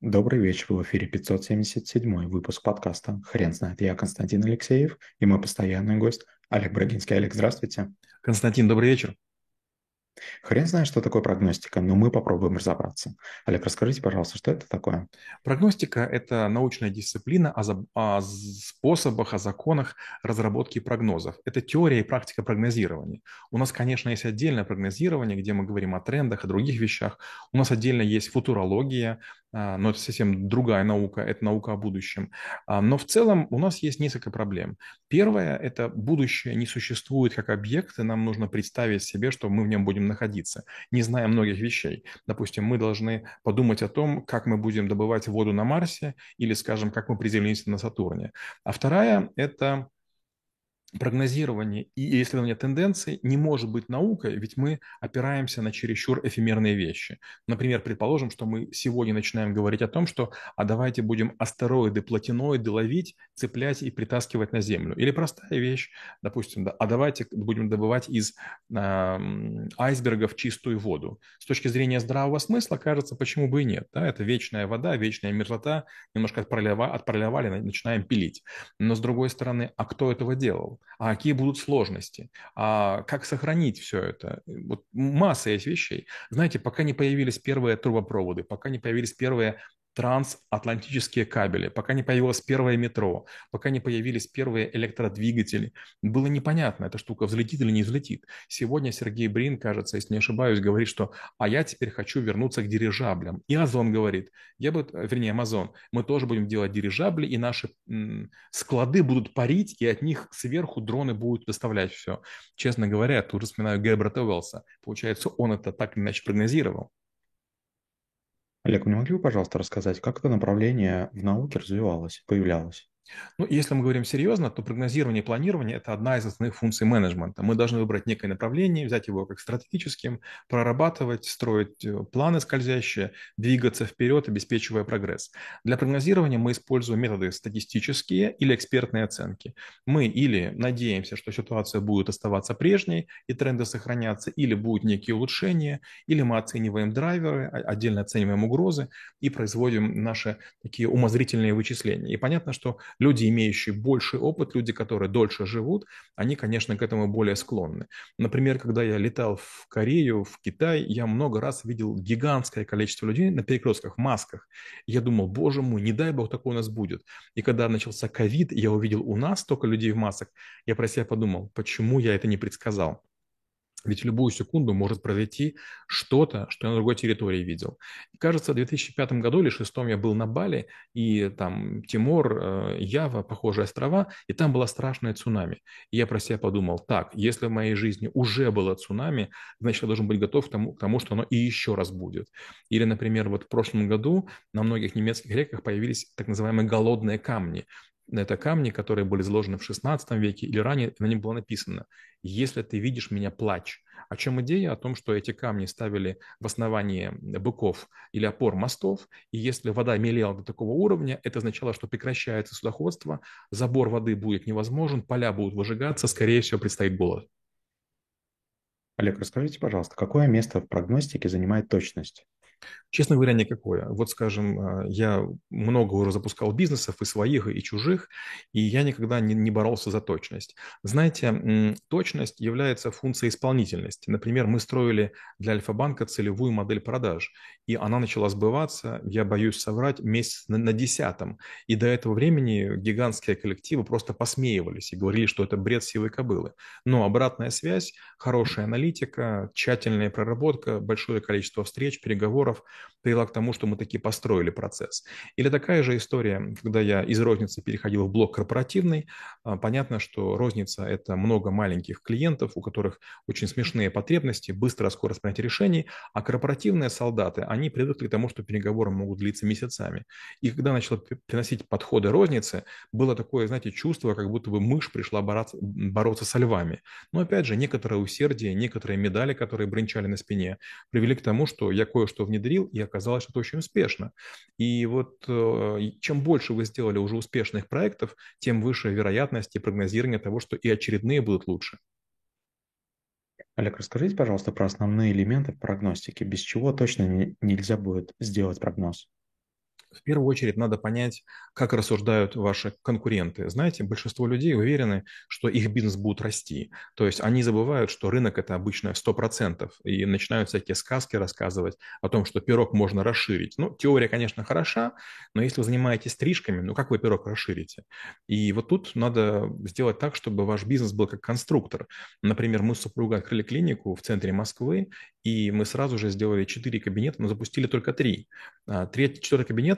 Добрый вечер, в эфире 577 выпуск подкаста «Хрен знает». Я Константин Алексеев и мой постоянный гость Олег Брагинский. Олег, здравствуйте. Константин, добрый вечер. Хрен знает, что такое прогностика, но мы попробуем разобраться. Олег, расскажите, пожалуйста, что это такое? Прогностика – это научная дисциплина о, за... о способах, о законах разработки прогнозов. Это теория и практика прогнозирования. У нас, конечно, есть отдельное прогнозирование, где мы говорим о трендах, о других вещах. У нас отдельно есть футурология, но это совсем другая наука, это наука о будущем. А, но в целом у нас есть несколько проблем. Первое – это будущее не существует как объект, и нам нужно представить себе, что мы в нем будем находиться, не зная многих вещей. Допустим, мы должны подумать о том, как мы будем добывать воду на Марсе или, скажем, как мы приземлимся на Сатурне. А вторая – это прогнозирование и исследование тенденций не может быть наукой, ведь мы опираемся на чересчур эфемерные вещи. Например, предположим, что мы сегодня начинаем говорить о том, что а давайте будем астероиды, платиноиды ловить, цеплять и притаскивать на Землю. Или простая вещь, допустим, да, а давайте будем добывать из э, айсбергов чистую воду. С точки зрения здравого смысла, кажется, почему бы и нет. Да? Это вечная вода, вечная мерзлота, немножко отпроливали, отпроливали, начинаем пилить. Но с другой стороны, а кто этого делал? А какие будут сложности, а как сохранить все это. Вот масса есть вещей. Знаете, пока не появились первые трубопроводы, пока не появились первые трансатлантические кабели, пока не появилось первое метро, пока не появились первые электродвигатели, было непонятно, эта штука взлетит или не взлетит. Сегодня Сергей Брин, кажется, если не ошибаюсь, говорит, что «а я теперь хочу вернуться к дирижаблям». И Озон говорит, я бы, вернее, Амазон, мы тоже будем делать дирижабли, и наши склады будут парить, и от них сверху дроны будут доставлять все. Честно говоря, тут же вспоминаю Герберта Уэллса. Получается, он это так или иначе прогнозировал. Олег, вы не могли бы, пожалуйста, рассказать, как это направление в науке развивалось, появлялось? Ну, если мы говорим серьезно, то прогнозирование и планирование – это одна из основных функций менеджмента. Мы должны выбрать некое направление, взять его как стратегическим, прорабатывать, строить э, планы скользящие, двигаться вперед, обеспечивая прогресс. Для прогнозирования мы используем методы статистические или экспертные оценки. Мы или надеемся, что ситуация будет оставаться прежней и тренды сохранятся, или будут некие улучшения, или мы оцениваем драйверы, отдельно оцениваем угрозы и производим наши такие умозрительные вычисления. И понятно, что люди, имеющие больший опыт, люди, которые дольше живут, они, конечно, к этому более склонны. Например, когда я летал в Корею, в Китай, я много раз видел гигантское количество людей на перекрестках, в масках. Я думал, боже мой, не дай бог такое у нас будет. И когда начался ковид, я увидел у нас столько людей в масках, я про себя подумал, почему я это не предсказал. Ведь в любую секунду может произойти что-то, что я на другой территории видел. И, кажется, в 2005 году или 2006 я был на Бали, и там Тимор, э, Ява, похожие острова, и там была страшная цунами. И я про себя подумал, так, если в моей жизни уже было цунами, значит, я должен быть готов к тому, к тому что оно и еще раз будет. Или, например, вот в прошлом году на многих немецких реках появились так называемые голодные камни это камни, которые были заложены в XVI веке или ранее, на них было написано «Если ты видишь меня, плачь». О чем идея? О том, что эти камни ставили в основании быков или опор мостов, и если вода мелела до такого уровня, это означало, что прекращается судоходство, забор воды будет невозможен, поля будут выжигаться, скорее всего, предстоит голод. Олег, расскажите, пожалуйста, какое место в прогностике занимает точность? Честно говоря, никакое. Вот, скажем, а, я много уже запускал бизнесов и своих, и чужих, и я никогда не, не боролся за точность. Знаете, точность является функцией исполнительности. Например, мы строили для Альфа-банка целевую модель продаж, и она начала сбываться, я боюсь соврать, месяц на, на десятом. И до этого времени гигантские коллективы просто посмеивались и говорили, что это бред силы кобылы. Но обратная связь, хорошая аналитика, тщательная проработка, большое количество встреч, переговоров – привела к тому, что мы таки построили процесс. Или такая же история, когда я из розницы переходил в блок корпоративный. А, понятно, что розница – это много маленьких клиентов, у которых очень смешные потребности, быстрая скорость принятия решений, а корпоративные солдаты, они привыкли к тому, что переговоры могут длиться месяцами. И когда начал приносить подходы розницы, было такое, знаете, чувство, как будто бы мышь пришла бороться, бороться со львами. Но опять же, некоторое усердие, некоторые медали, которые бренчали на спине, привели к тому, что я кое-что внедрил, и оказалось, что это очень успешно. И вот э, чем больше вы сделали уже успешных проектов, тем выше вероятность и прогнозирование того, что и очередные будут лучше. Олег, расскажите, пожалуйста, про основные элементы в прогностике, без чего точно не, нельзя будет сделать прогноз. В первую очередь надо понять, как рассуждают ваши конкуренты. Знаете, большинство людей уверены, что их бизнес будет расти. То есть они забывают, что рынок это обычно 100%, и начинают всякие сказки рассказывать о том, что пирог можно расширить. Ну, теория, конечно, хороша, но если вы занимаетесь стрижками, ну как вы пирог расширите? И вот тут надо сделать так, чтобы ваш бизнес был как конструктор. Например, мы с супругой открыли клинику в центре Москвы, и мы сразу же сделали 4 кабинета, но запустили только 3. А, третий, четвертый кабинет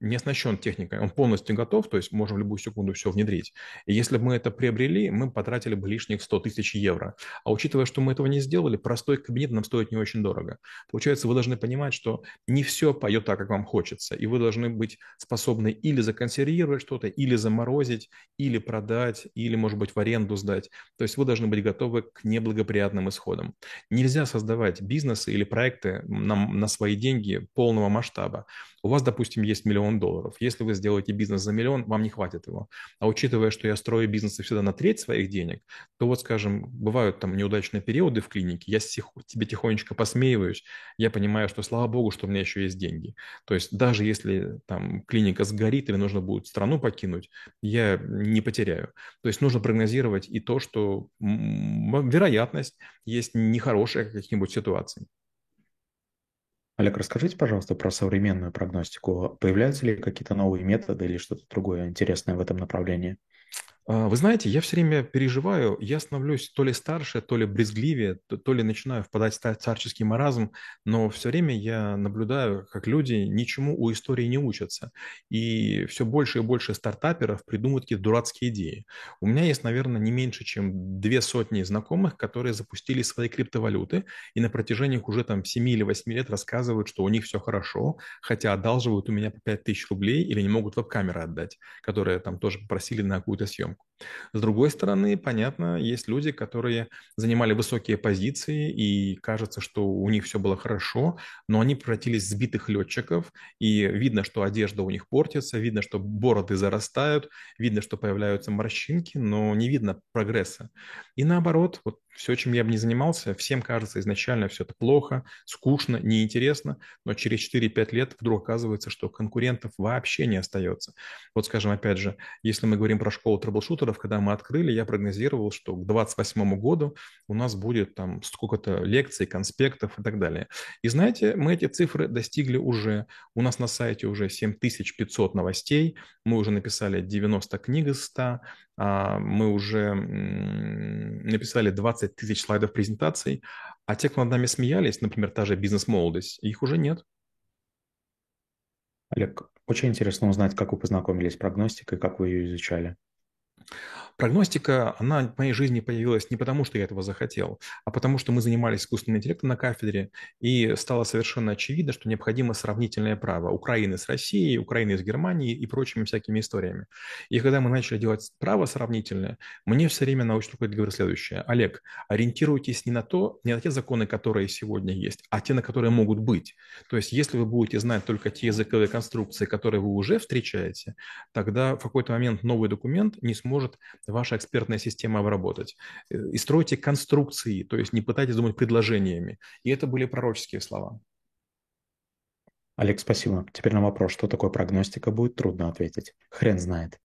не оснащен техникой, он полностью готов, то есть можем в любую секунду все внедрить. И если бы мы это приобрели, мы потратили бы лишних 100 тысяч евро. А учитывая, что мы этого не сделали, простой кабинет нам стоит не очень дорого. Получается, вы должны понимать, что не все пойдет так, как вам хочется, и вы должны быть способны или законсервировать что-то, или заморозить, или продать, или, может быть, в аренду сдать. То есть вы должны быть готовы к неблагоприятным исходам. Нельзя создавать бизнесы или проекты на, на свои деньги полного масштаба. У вас, допустим, есть миллион долларов. Если вы сделаете бизнес за миллион, вам не хватит его. А учитывая, что я строю бизнесы всегда на треть своих денег, то вот, скажем, бывают там неудачные периоды в клинике, я тебе тихонечко посмеиваюсь, я понимаю, что слава богу, что у меня еще есть деньги. То есть даже если там клиника сгорит или нужно будет страну покинуть, я не потеряю. То есть нужно прогнозировать и то, что вероятность есть нехорошая каких-нибудь ситуаций. Олег, расскажите, пожалуйста, про современную прогностику. Появляются ли какие-то новые методы или что-то другое интересное в этом направлении? А, вы знаете, я все время переживаю, я становлюсь то ли старше, то ли брезгливее, то, ли начинаю впадать в царческий маразм, но все время я наблюдаю, как люди ничему у истории не учатся. И все больше и больше стартаперов придумывают какие-то дурацкие идеи. У меня есть, наверное, не меньше, чем две сотни знакомых, которые запустили свои криптовалюты и на протяжении уже там 7 или 8 лет рассказывают, что у них все хорошо, хотя одалживают у меня по 5 тысяч рублей или не могут веб-камеры отдать, которые там тоже попросили на какую-то съемку съемку. С другой стороны, понятно, есть люди, которые занимали высокие позиции, и кажется, что у них все было хорошо, но они превратились в сбитых летчиков, и видно, что одежда у них портится, видно, что бороды зарастают, видно, что появляются морщинки, но не видно прогресса. И наоборот, вот все, чем я бы не занимался, всем кажется изначально все это плохо, скучно, неинтересно, но через 4-5 лет вдруг оказывается, что конкурентов вообще не остается. Вот, скажем, опять же, если мы говорим про школу трэблшутеров, когда мы открыли, я прогнозировал, что к 2028 году у нас будет там сколько-то лекций, конспектов и так далее. И знаете, мы эти цифры достигли уже. У нас на сайте уже 7500 новостей, мы уже написали 90 книг из 100, а, мы уже написали 20 тысяч слайдов презентаций, а те, кто над нами смеялись, например, та же бизнес-молодость, их уже нет. Олег, очень интересно узнать, как вы познакомились с прогностикой, как вы ее изучали. Прогностика, она в моей жизни появилась не потому, что я этого захотел, а потому, что мы занимались искусственным интеллектом на кафедре, и стало совершенно очевидно, что необходимо сравнительное право Украины с Россией, Украины с Германией и прочими всякими историями. И когда мы начали делать право сравнительное, мне все время научный руководитель говорит следующее. Олег, ориентируйтесь не на то, не на те законы, которые сегодня есть, а те, на которые могут быть. То есть, если вы будете знать только те языковые конструкции, которые вы уже встречаете, тогда в какой-то момент новый документ не сможет ваша экспертная система обработать. Э, и стройте конструкции, то есть не пытайтесь думать предложениями. И это были пророческие слова. Олег, спасибо. Теперь на вопрос, что такое прогностика, будет трудно ответить. Хрен знает.